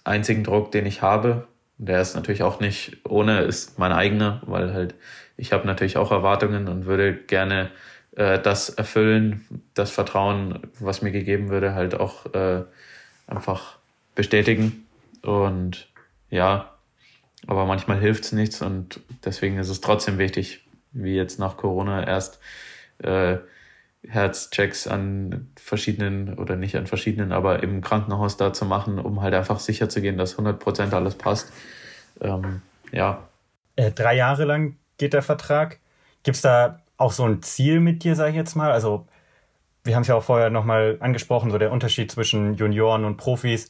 einzigen Druck, den ich habe, der ist natürlich auch nicht ohne, ist mein eigener, weil halt ich habe natürlich auch Erwartungen und würde gerne äh, das erfüllen, das Vertrauen, was mir gegeben würde, halt auch äh, einfach bestätigen. Und ja, aber manchmal hilft es nichts und deswegen ist es trotzdem wichtig, wie jetzt nach Corona erst äh, Herzchecks an verschiedenen oder nicht an verschiedenen, aber im Krankenhaus da zu machen, um halt einfach sicher zu gehen, dass 100% alles passt. Ähm, ja. Äh, drei Jahre lang geht der Vertrag. Gibt es da auch so ein Ziel mit dir, sage ich jetzt mal? Also wir haben es ja auch vorher nochmal angesprochen, so der Unterschied zwischen Junioren und Profis.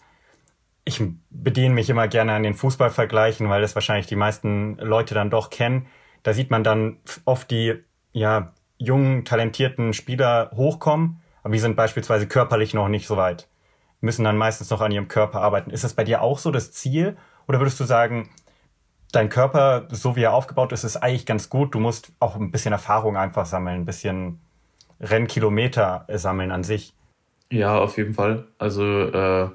Ich bediene mich immer gerne an den Fußballvergleichen, weil das wahrscheinlich die meisten Leute dann doch kennen. Da sieht man dann oft die ja, jungen, talentierten Spieler hochkommen, aber die sind beispielsweise körperlich noch nicht so weit. Müssen dann meistens noch an ihrem Körper arbeiten. Ist das bei dir auch so das Ziel? Oder würdest du sagen, dein Körper, so wie er aufgebaut ist, ist eigentlich ganz gut. Du musst auch ein bisschen Erfahrung einfach sammeln, ein bisschen Rennkilometer sammeln an sich. Ja, auf jeden Fall. Also äh,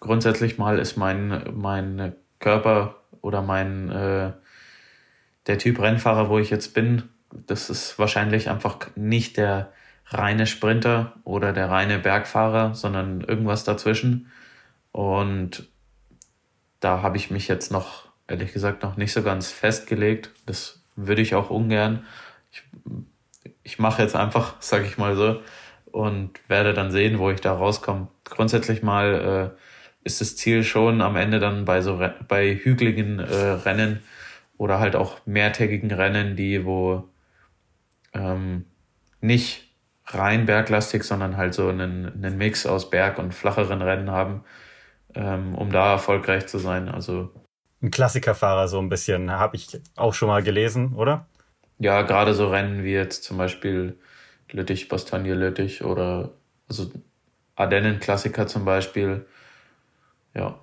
grundsätzlich mal ist mein, mein Körper oder mein äh, der Typ Rennfahrer, wo ich jetzt bin, das ist wahrscheinlich einfach nicht der reine Sprinter oder der reine Bergfahrer, sondern irgendwas dazwischen. Und da habe ich mich jetzt noch, ehrlich gesagt, noch nicht so ganz festgelegt. Das würde ich auch ungern. Ich, ich mache jetzt einfach, [laughs] sage ich mal so, und werde dann sehen, wo ich da rauskomme. Grundsätzlich mal äh, ist das Ziel schon am Ende dann bei so bei hügeligen äh, Rennen oder halt auch mehrtägigen Rennen, die wo ähm, nicht rein berglastig, sondern halt so einen, einen Mix aus Berg- und flacheren Rennen haben, ähm, um da erfolgreich zu sein. Also ein Klassikerfahrer so ein bisschen, habe ich auch schon mal gelesen, oder? Ja, gerade so Rennen wie jetzt zum Beispiel Lüttich, Bastogne, Lüttich oder also Ardennen-Klassiker zum Beispiel. Ja.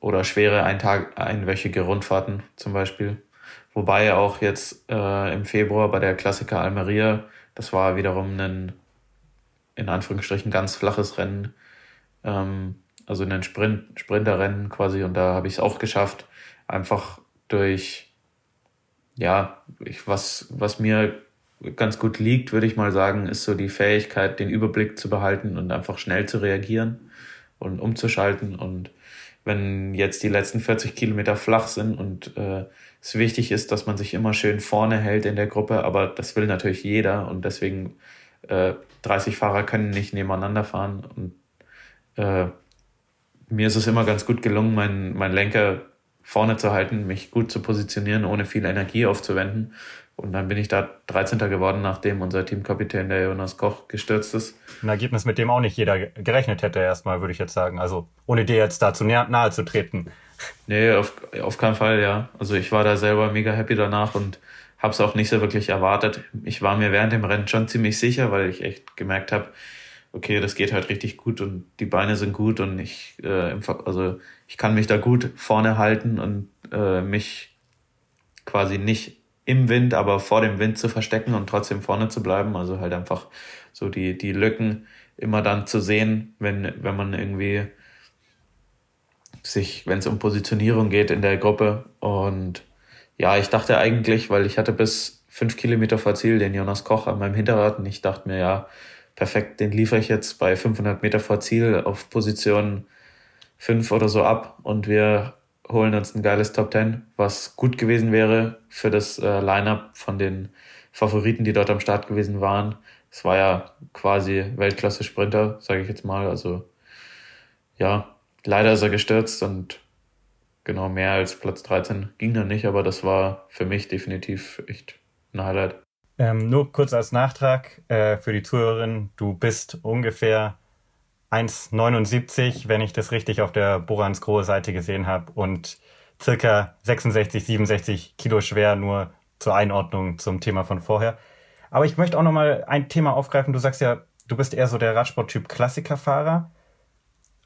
Oder schwere ein Tag, einwöchige Rundfahrten zum Beispiel. Wobei auch jetzt äh, im Februar bei der Klassiker Almeria, das war wiederum ein in Anführungsstrichen ganz flaches Rennen, ähm, also ein Sprint, Sprinterrennen quasi. Und da habe ich es auch geschafft, einfach durch, ja, ich, was, was mir ganz gut liegt, würde ich mal sagen, ist so die Fähigkeit, den Überblick zu behalten und einfach schnell zu reagieren und umzuschalten. Und wenn jetzt die letzten 40 Kilometer flach sind und äh, es wichtig ist, dass man sich immer schön vorne hält in der Gruppe, aber das will natürlich jeder und deswegen äh, 30 Fahrer können nicht nebeneinander fahren und äh, mir ist es immer ganz gut gelungen, meinen mein Lenker vorne zu halten, mich gut zu positionieren, ohne viel Energie aufzuwenden. Und dann bin ich da 13. geworden, nachdem unser Teamkapitän, der Jonas Koch, gestürzt ist. Ein Ergebnis, mit dem auch nicht jeder gerechnet hätte, erstmal, würde ich jetzt sagen. Also, ohne dir jetzt dazu nahe zu treten. Nee, auf, auf keinen Fall, ja. Also ich war da selber mega happy danach und habe es auch nicht so wirklich erwartet. Ich war mir während dem Rennen schon ziemlich sicher, weil ich echt gemerkt habe, okay, das geht halt richtig gut und die Beine sind gut und ich, äh, also ich kann mich da gut vorne halten und äh, mich quasi nicht im Wind, aber vor dem Wind zu verstecken und trotzdem vorne zu bleiben. Also halt einfach so die, die Lücken immer dann zu sehen, wenn, wenn man irgendwie sich, wenn es um Positionierung geht in der Gruppe. Und ja, ich dachte eigentlich, weil ich hatte bis fünf Kilometer vor Ziel den Jonas Koch an meinem Hinterrad und ich dachte mir, ja, perfekt, den liefere ich jetzt bei 500 Meter vor Ziel auf Position fünf oder so ab und wir holen uns ein geiles Top Ten, was gut gewesen wäre für das äh, Lineup von den Favoriten, die dort am Start gewesen waren. Es war ja quasi Weltklasse-Sprinter, sage ich jetzt mal. Also ja, leider ist er gestürzt und genau mehr als Platz 13 ging dann nicht, aber das war für mich definitiv echt ein Highlight. Ähm, nur kurz als Nachtrag äh, für die Zuhörerin, du bist ungefähr 1,79, wenn ich das richtig auf der Borans Grohe Seite gesehen habe und circa 66, 67 Kilo schwer, nur zur Einordnung zum Thema von vorher. Aber ich möchte auch nochmal ein Thema aufgreifen. Du sagst ja, du bist eher so der Radsporttyp Klassikerfahrer.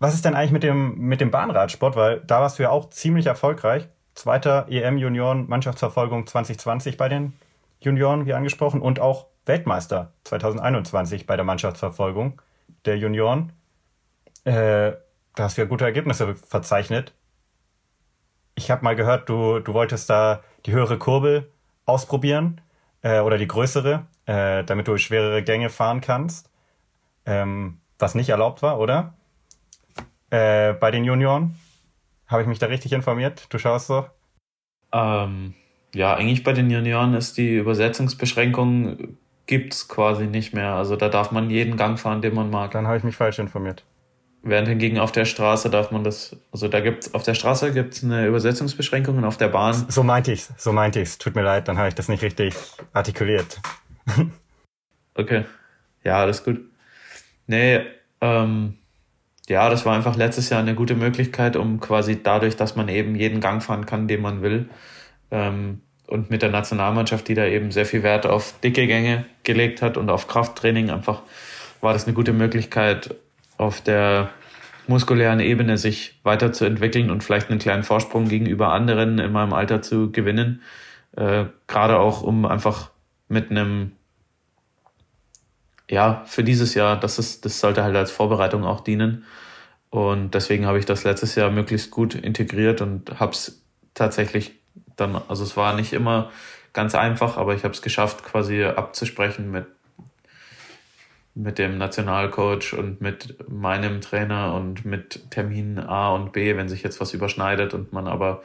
Was ist denn eigentlich mit dem, mit dem Bahnradsport? Weil da warst du ja auch ziemlich erfolgreich. Zweiter EM-Junioren Mannschaftsverfolgung 2020 bei den Junioren, wie angesprochen, und auch Weltmeister 2021 bei der Mannschaftsverfolgung der Junioren. Äh, da hast du ja gute Ergebnisse verzeichnet. Ich habe mal gehört, du, du wolltest da die höhere Kurbel ausprobieren äh, oder die größere, äh, damit du schwerere Gänge fahren kannst. Ähm, was nicht erlaubt war, oder? Äh, bei den Junioren? Habe ich mich da richtig informiert? Du schaust so? Ähm, ja, eigentlich bei den Junioren ist die Übersetzungsbeschränkung gibt's quasi nicht mehr. Also da darf man jeden Gang fahren, den man mag. Dann habe ich mich falsch informiert. Während hingegen auf der Straße darf man das, also da gibt's auf der Straße gibt's eine Übersetzungsbeschränkung und auf der Bahn. So meinte ich's, so meinte ich's. Tut mir leid, dann habe ich das nicht richtig artikuliert. [laughs] Okay. Ja, alles gut. Nee, ähm, ja, das war einfach letztes Jahr eine gute Möglichkeit, um quasi dadurch, dass man eben jeden Gang fahren kann, den man will, ähm, und mit der Nationalmannschaft, die da eben sehr viel Wert auf dicke Gänge gelegt hat und auf Krafttraining, einfach war das eine gute Möglichkeit, auf der muskulären Ebene sich weiterzuentwickeln und vielleicht einen kleinen Vorsprung gegenüber anderen in meinem Alter zu gewinnen. Äh, Gerade auch, um einfach mit einem, ja, für dieses Jahr, das ist, das sollte halt als Vorbereitung auch dienen. Und deswegen habe ich das letztes Jahr möglichst gut integriert und habe es tatsächlich dann, also es war nicht immer ganz einfach, aber ich habe es geschafft, quasi abzusprechen mit mit dem Nationalcoach und mit meinem Trainer und mit Termin A und B, wenn sich jetzt was überschneidet und man aber,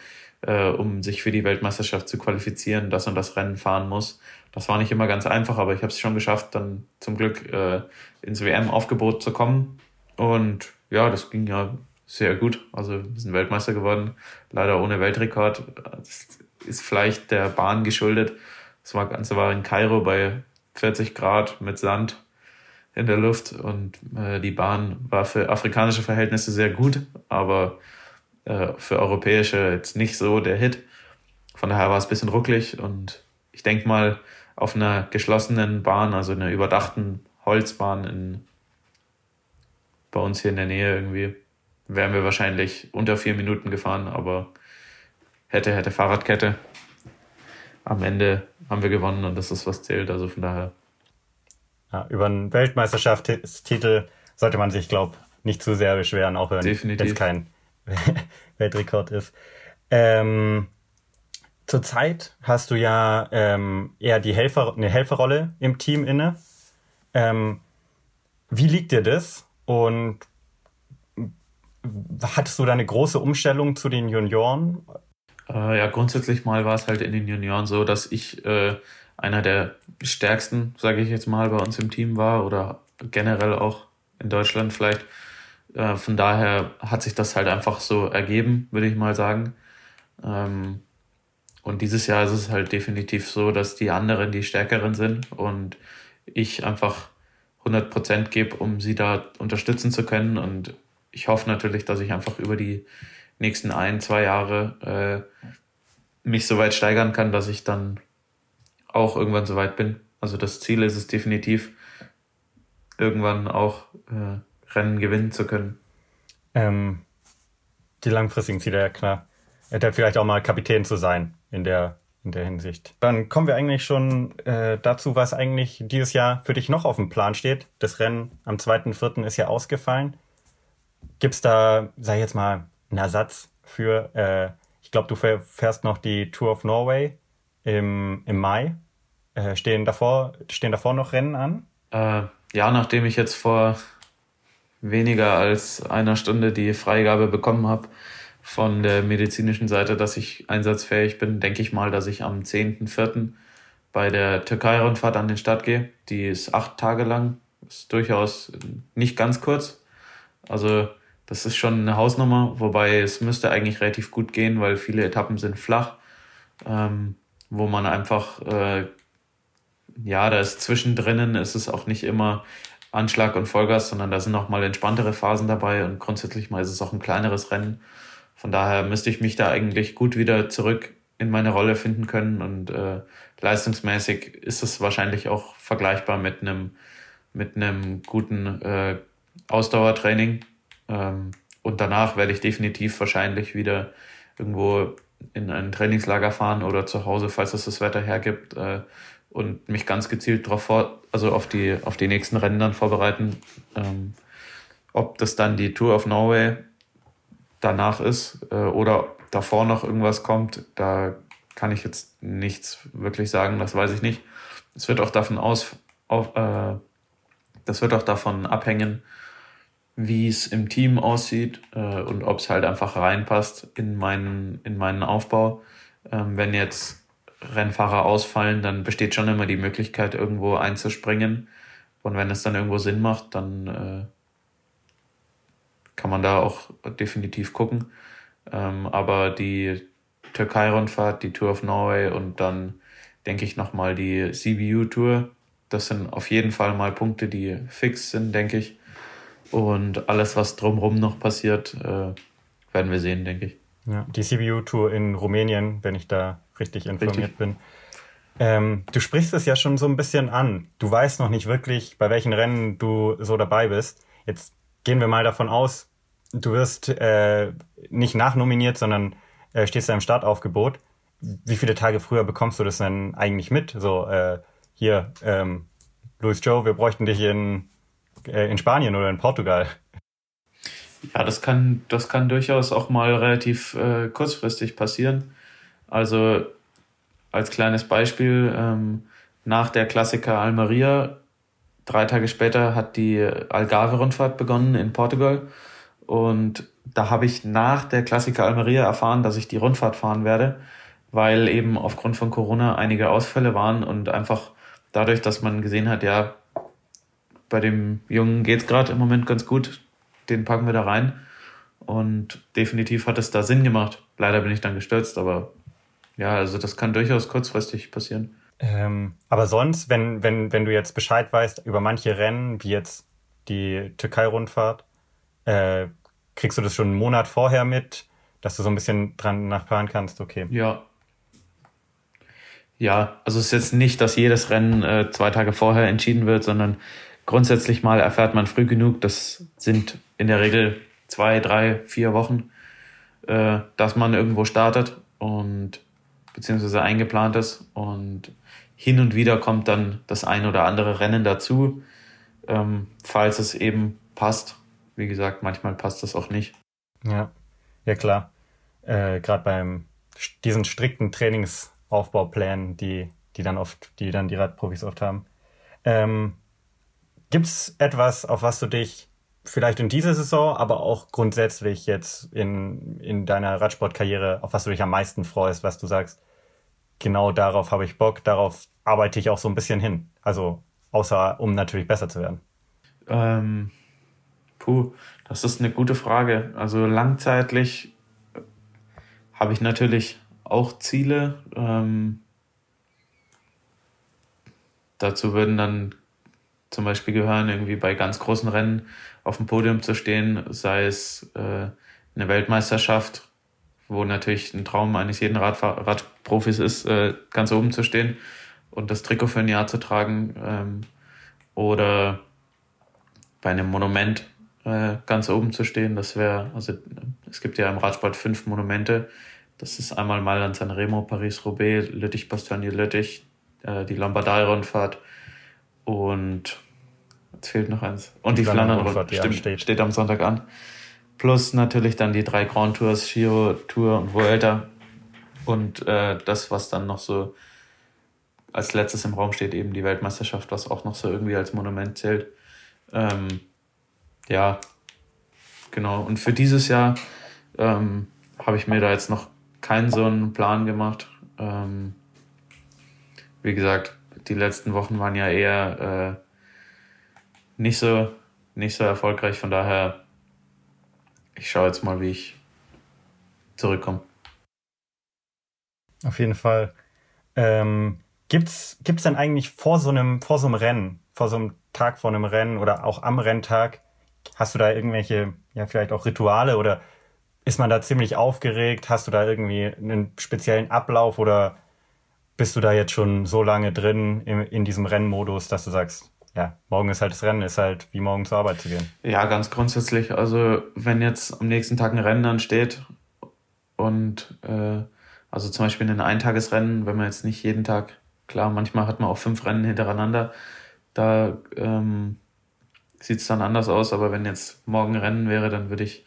äh, um sich für die Weltmeisterschaft zu qualifizieren, das und das Rennen fahren muss. Das war nicht immer ganz einfach, aber ich habe es schon geschafft, dann zum Glück äh, ins WM-Aufgebot zu kommen. Und ja, das ging ja sehr gut. Also wir sind Weltmeister geworden, leider ohne Weltrekord. Das ist vielleicht der Bahn geschuldet. Das Ganze war in Kairo bei 40 Grad mit Sand in der Luft und äh, die Bahn war für afrikanische Verhältnisse sehr gut, aber äh, für europäische jetzt nicht so der Hit. Von daher war es ein bisschen rucklig und ich denke mal, auf einer geschlossenen Bahn, also einer überdachten Holzbahn in, bei uns hier in der Nähe irgendwie, wären wir wahrscheinlich unter vier Minuten gefahren, aber hätte, hätte Fahrradkette. Am Ende haben wir gewonnen und das ist was zählt, also von daher ja, über einen Weltmeisterschaftstitel sollte man sich, glaube nicht zu sehr beschweren, auch wenn es kein [laughs] Weltrekord ist. Ähm, Zurzeit hast du ja ähm, eher die Helfer, eine Helferrolle im Team inne. Ähm, wie liegt dir das? Und hattest du da eine große Umstellung zu den Junioren? Äh, ja, grundsätzlich mal war es halt in den Junioren so, dass ich äh, einer der stärksten, sage ich jetzt mal, bei uns im Team war oder generell auch in Deutschland vielleicht. Äh, von daher hat sich das halt einfach so ergeben, würde ich mal sagen. Ähm, und dieses Jahr ist es halt definitiv so, dass die anderen die Stärkeren sind und ich einfach 100 Prozent gebe, um sie da unterstützen zu können. Und ich hoffe natürlich, dass ich einfach über die nächsten ein, zwei Jahre äh, mich so weit steigern kann, dass ich dann auch irgendwann so weit bin. Also das Ziel ist es definitiv, irgendwann auch äh, Rennen gewinnen zu können. Ähm, die langfristigen Ziele, ja klar. Er hat vielleicht auch mal Kapitän zu sein in der, in der Hinsicht. Dann kommen wir eigentlich schon äh, dazu, was eigentlich dieses Jahr für dich noch auf dem Plan steht. Das Rennen am 2.4. ist ja ausgefallen. Gibt es da, sag ich jetzt mal, einen Ersatz für, äh, ich glaube, du fährst noch die Tour of Norway im, im Mai. Äh, stehen, davor, stehen davor noch Rennen an? Äh, ja, nachdem ich jetzt vor weniger als einer Stunde die Freigabe bekommen habe von der medizinischen Seite, dass ich einsatzfähig bin, denke ich mal, dass ich am 10.04. bei der Türkei-Rundfahrt an den Start gehe. Die ist acht Tage lang, ist durchaus nicht ganz kurz. Also das ist schon eine Hausnummer, wobei es müsste eigentlich relativ gut gehen, weil viele Etappen sind flach, ähm, wo man einfach äh, ja, da ist zwischendrin, ist es auch nicht immer Anschlag und Vollgas, sondern da sind auch mal entspanntere Phasen dabei und grundsätzlich mal ist es auch ein kleineres Rennen. Von daher müsste ich mich da eigentlich gut wieder zurück in meine Rolle finden können und äh, leistungsmäßig ist es wahrscheinlich auch vergleichbar mit einem mit guten äh, Ausdauertraining. Ähm, und danach werde ich definitiv wahrscheinlich wieder irgendwo in ein Trainingslager fahren oder zu Hause, falls es das Wetter hergibt, äh, und mich ganz gezielt darauf vor, also auf die, auf die nächsten Rennen dann vorbereiten. Ähm, ob das dann die Tour of Norway danach ist äh, oder davor noch irgendwas kommt, da kann ich jetzt nichts wirklich sagen, das weiß ich nicht. Es wird auch davon aus, auf, äh, das wird auch davon abhängen, wie es im Team aussieht äh, und ob es halt einfach reinpasst in meinen, in meinen Aufbau. Ähm, wenn jetzt Rennfahrer ausfallen, dann besteht schon immer die Möglichkeit, irgendwo einzuspringen. Und wenn es dann irgendwo Sinn macht, dann äh, kann man da auch definitiv gucken. Ähm, aber die Türkei-Rundfahrt, die Tour of Norway und dann denke ich nochmal die CBU-Tour, das sind auf jeden Fall mal Punkte, die fix sind, denke ich. Und alles, was drumherum noch passiert, äh, werden wir sehen, denke ich. Ja, die CBU-Tour in Rumänien, wenn ich da richtig informiert richtig. bin. Ähm, du sprichst es ja schon so ein bisschen an. Du weißt noch nicht wirklich, bei welchen Rennen du so dabei bist. Jetzt gehen wir mal davon aus, du wirst äh, nicht nachnominiert, sondern äh, stehst da im Startaufgebot. Wie viele Tage früher bekommst du das denn eigentlich mit? So, äh, hier, ähm, Luis Joe, wir bräuchten dich in, äh, in Spanien oder in Portugal. Ja, das kann, das kann durchaus auch mal relativ äh, kurzfristig passieren. Also als kleines Beispiel, ähm, nach der Klassiker Almeria, drei Tage später hat die Algarve-Rundfahrt begonnen in Portugal. Und da habe ich nach der Klassiker Almeria erfahren, dass ich die Rundfahrt fahren werde, weil eben aufgrund von Corona einige Ausfälle waren und einfach dadurch, dass man gesehen hat, ja, bei dem Jungen geht es gerade im Moment ganz gut, den packen wir da rein. Und definitiv hat es da Sinn gemacht. Leider bin ich dann gestürzt, aber ja, also das kann durchaus kurzfristig passieren. Ähm, aber sonst, wenn, wenn, wenn du jetzt Bescheid weißt über manche Rennen, wie jetzt die Türkei-Rundfahrt, äh, kriegst du das schon einen Monat vorher mit, dass du so ein bisschen dran nachplanen kannst, okay. Ja. Ja, also es ist jetzt nicht, dass jedes Rennen äh, zwei Tage vorher entschieden wird, sondern grundsätzlich mal erfährt man früh genug, das sind in der Regel zwei, drei, vier Wochen, äh, dass man irgendwo startet und beziehungsweise eingeplant ist und hin und wieder kommt dann das ein oder andere Rennen dazu, ähm, falls es eben passt. Wie gesagt, manchmal passt das auch nicht. Ja, ja klar. Äh, Gerade beim diesen strikten Trainingsaufbauplänen, die, die dann oft, die dann die Radprofis oft haben. Ähm, Gibt es etwas, auf was du dich vielleicht in dieser Saison, aber auch grundsätzlich jetzt in, in deiner Radsportkarriere, auf was du dich am meisten freust, was du sagst, genau darauf habe ich Bock, darauf arbeite ich auch so ein bisschen hin. Also außer um natürlich besser zu werden. Ähm, puh, das ist eine gute Frage. Also langzeitlich habe ich natürlich auch Ziele. Ähm, dazu würden dann zum Beispiel gehören, irgendwie bei ganz großen Rennen auf dem Podium zu stehen, sei es äh, eine Weltmeisterschaft, wo natürlich ein Traum eines jeden Radfahr Radprofis ist, äh, ganz oben zu stehen und das Trikot für ein Jahr zu tragen. Ähm, oder bei einem Monument äh, ganz oben zu stehen. Das wäre, also es gibt ja im Radsport fünf Monumente. Das ist einmal mal an Sanremo, Paris-Roubaix, Lüttich-Bastogne-Lüttich, äh, die Lombardei-Rundfahrt und Jetzt fehlt noch eins. Und die Flandern-Rundfahrt, stimmt, steht. steht am Sonntag an. Plus natürlich dann die drei Grand Tours, Giro Tour und Vuelta. Und äh, das, was dann noch so als letztes im Raum steht, eben die Weltmeisterschaft, was auch noch so irgendwie als Monument zählt. Ähm, ja, genau. Und für dieses Jahr ähm, habe ich mir da jetzt noch keinen so einen Plan gemacht. Ähm, wie gesagt, die letzten Wochen waren ja eher äh, nicht so, nicht so erfolgreich. Von daher, ich schaue jetzt mal, wie ich zurückkomme. Auf jeden Fall. Ähm, gibt's, gibt's denn eigentlich vor so einem, vor so einem Rennen, vor so einem Tag vor einem Rennen oder auch am Renntag, hast du da irgendwelche, ja, vielleicht auch Rituale oder ist man da ziemlich aufgeregt? Hast du da irgendwie einen speziellen Ablauf oder bist du da jetzt schon so lange drin in, in diesem Rennmodus, dass du sagst, ja, morgen ist halt das Rennen, ist halt wie morgen zur Arbeit zu gehen. Ja, ganz grundsätzlich. Also wenn jetzt am nächsten Tag ein Rennen ansteht und äh, also zum Beispiel ein Eintagesrennen, wenn man jetzt nicht jeden Tag, klar, manchmal hat man auch fünf Rennen hintereinander, da ähm, sieht es dann anders aus, aber wenn jetzt morgen Rennen wäre, dann würde ich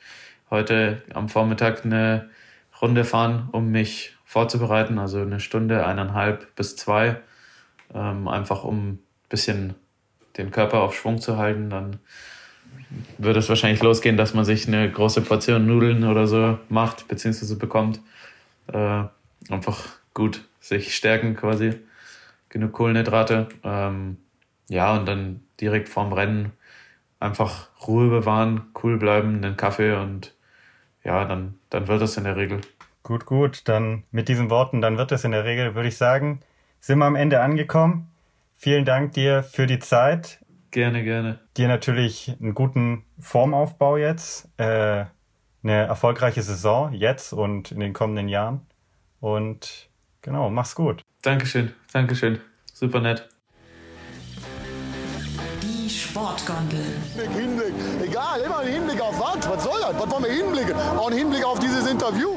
heute am Vormittag eine Runde fahren, um mich vorzubereiten, also eine Stunde, eineinhalb bis zwei, ähm, einfach um ein bisschen den Körper auf Schwung zu halten, dann würde es wahrscheinlich losgehen, dass man sich eine große Portion Nudeln oder so macht, beziehungsweise bekommt. Äh, einfach gut, sich stärken quasi. Genug Kohlenhydrate. Ähm, ja, und dann direkt vorm Rennen einfach Ruhe bewahren, cool bleiben, einen Kaffee und ja, dann, dann wird das in der Regel. Gut, gut. Dann mit diesen Worten, dann wird es in der Regel, würde ich sagen, sind wir am Ende angekommen. Vielen Dank dir für die Zeit. Gerne, gerne. Dir natürlich einen guten Formaufbau jetzt, äh, eine erfolgreiche Saison jetzt und in den kommenden Jahren. Und genau, mach's gut. Dankeschön, Dankeschön. Super nett. Die Sportgondel. Hinblick, egal, immer ein Hinblick auf was? Was soll das? Was wollen wir hinblicken? Auch ein Hinblick auf dieses Interview.